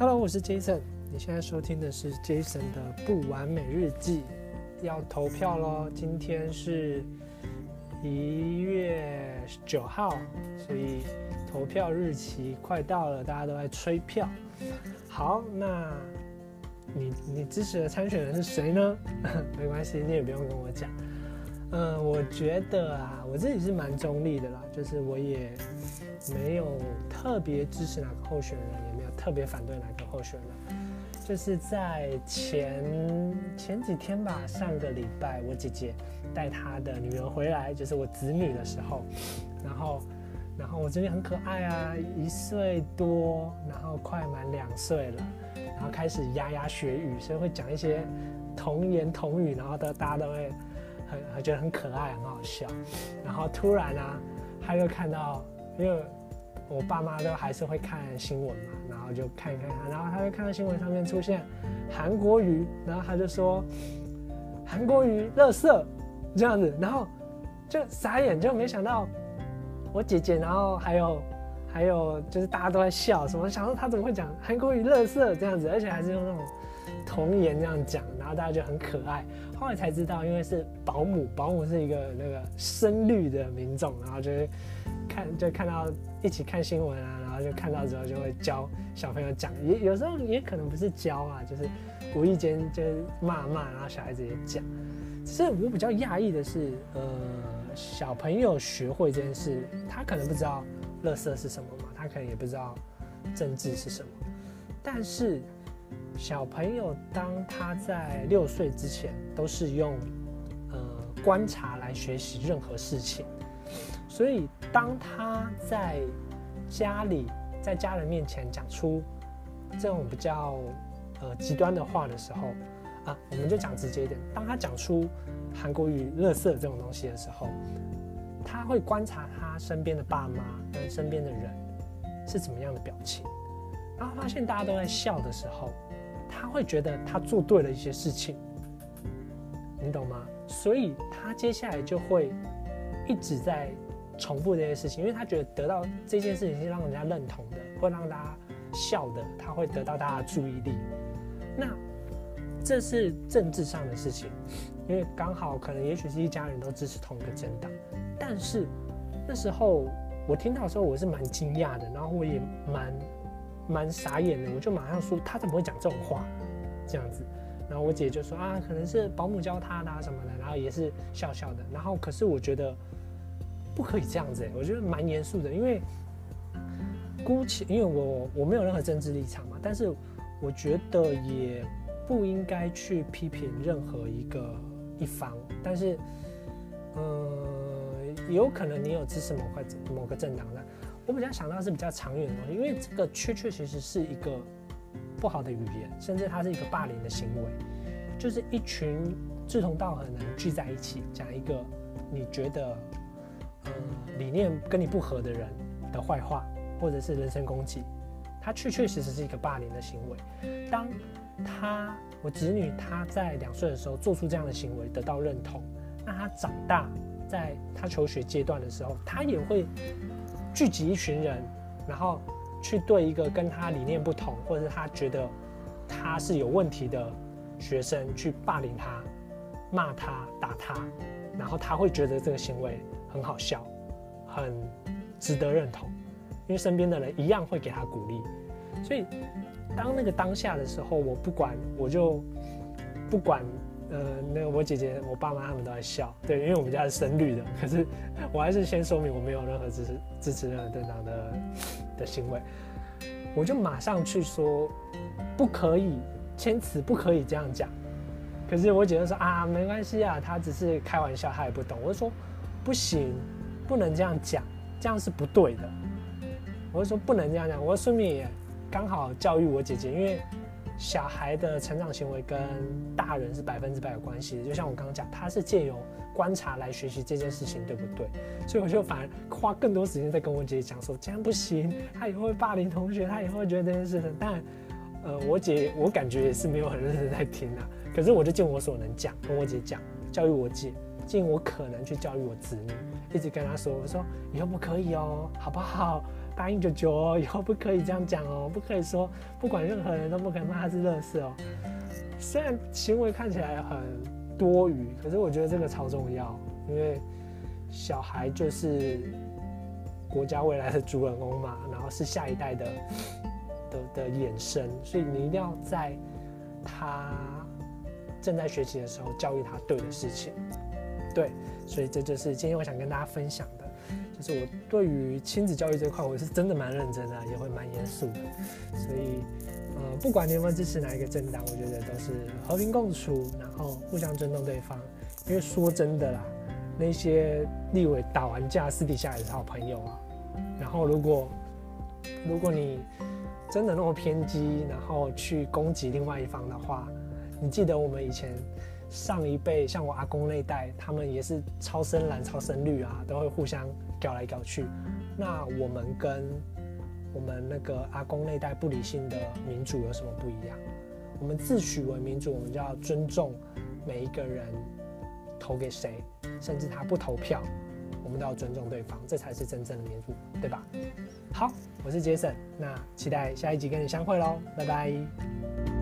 Hello，我是 Jason。你现在收听的是 Jason 的不完美日记。要投票喽！今天是一月九号，所以投票日期快到了，大家都在催票。好，那你你支持的参选人是谁呢？没关系，你也不用跟我讲。嗯，我觉得啊，我自己是蛮中立的啦，就是我也没有特别支持哪个候选人，也没有特别反对哪个候选人。就是在前前几天吧，上个礼拜，我姐姐带她的女儿回来，就是我子女的时候，然后，然后我这边很可爱啊，一岁多，然后快满两岁了，然后开始牙牙学语，所以会讲一些童言童语，然后的大家都会很觉得很可爱，很好笑。然后突然啊，他又看到，因为我爸妈都还是会看新闻嘛。然后就看一看他，然后他就看到新闻上面出现韩国瑜，然后他就说韩国瑜乐色这样子，然后就傻眼，就没想到我姐姐，然后还有还有就是大家都在笑，什么想说他怎么会讲韩国瑜乐色这样子，而且还是用那种童言这样讲，然后大家就很可爱。后来才知道，因为是保姆，保姆是一个那个深绿的民众，然后就是看就看到一起看新闻啊。然后就看到之后就会教小朋友讲，也有时候也可能不是教啊，就是无意间就骂骂，然后小孩子也讲。只是我比较讶异的是，呃，小朋友学会这件事，他可能不知道乐色是什么嘛，他可能也不知道政治是什么。但是小朋友当他在六岁之前，都是用呃观察来学习任何事情，所以当他在家里在家人面前讲出这种比较呃极端的话的时候啊，我们就讲直接一点。当他讲出韩国语“乐色”这种东西的时候，他会观察他身边的爸妈跟身边的人是怎么样的表情，然后发现大家都在笑的时候，他会觉得他做对了一些事情，你懂吗？所以他接下来就会一直在。重复这些事情，因为他觉得得到这件事情是让人家认同的，会让大家笑的，他会得到大家的注意力。那这是政治上的事情，因为刚好可能也许是一家人都支持同一个政党。但是那时候我听到的时候，我是蛮惊讶的，然后我也蛮蛮傻眼的，我就马上说他怎么会讲这种话这样子。然后我姐就说啊，可能是保姆教他的什么的，然后也是笑笑的。然后可是我觉得。不可以这样子，我觉得蛮严肃的，因为姑且因为我我没有任何政治立场嘛，但是我觉得也不应该去批评任何一个一方，但是呃，有可能你有支持某块某个政党的，我比较想到是比较长远的东西，因为这个确确实实是一个不好的语言，甚至它是一个霸凌的行为，就是一群志同道合的人聚在一起讲一个你觉得。呃，理念跟你不合的人的坏话，或者是人身攻击，他确确实实是一个霸凌的行为。当他我侄女他在两岁的时候做出这样的行为得到认同，那他长大在他求学阶段的时候，他也会聚集一群人，然后去对一个跟他理念不同，或者是他觉得他是有问题的学生去霸凌他、骂他、打他，然后他会觉得这个行为。很好笑，很值得认同，因为身边的人一样会给他鼓励，所以当那个当下的时候，我不管，我就不管，呃，那个我姐姐、我爸妈他们都在笑，对，因为我们家是深绿的，可是我还是先说明我没有任何支持支持任何政党的的行为，我就马上去说不可以，千词不可以这样讲，可是我姐姐说啊，没关系啊，他只是开玩笑，他也不懂，我就说。不行，不能这样讲，这样是不对的。我就说不能这样讲，我说顺便也刚好教育我姐姐，因为小孩的成长行为跟大人是百分之百有关系的。就像我刚刚讲，他是借由观察来学习这件事情，对不对？所以我就反而花更多时间在跟我姐姐讲说，这样不行，他以后会霸凌同学，他以后会觉得这件事情。但呃，我姐我感觉也是没有很认真在听啊。可是我就尽我所能讲，跟我姐讲，教育我姐。尽我可能去教育我子女，一直跟他说：“我说以后不可以哦，好不好？答应九九哦，以后不可以这样讲哦，不可以说不管任何人都不可以骂他是乐色哦。虽然行为看起来很多余，可是我觉得这个超重要，因为小孩就是国家未来的主人翁嘛，然后是下一代的的的衍生，所以你一定要在他正在学习的时候教育他对的事情。对，所以这就是今天我想跟大家分享的，就是我对于亲子教育这块，我是真的蛮认真的，也会蛮严肃的。所以，呃，不管你有没有支持哪一个政党，我觉得都是和平共处，然后互相尊重对方。因为说真的啦，那些立委打完架，私底下也是好朋友啊。然后，如果如果你真的那么偏激，然后去攻击另外一方的话，你记得我们以前。上一辈像我阿公那代，他们也是超深蓝、超深绿啊，都会互相搞来搞去。那我们跟我们那个阿公那代不理性的民主有什么不一样？我们自诩为民主，我们就要尊重每一个人投给谁，甚至他不投票，我们都要尊重对方，这才是真正的民主，对吧？好，我是杰森，那期待下一集跟你相会喽，拜拜。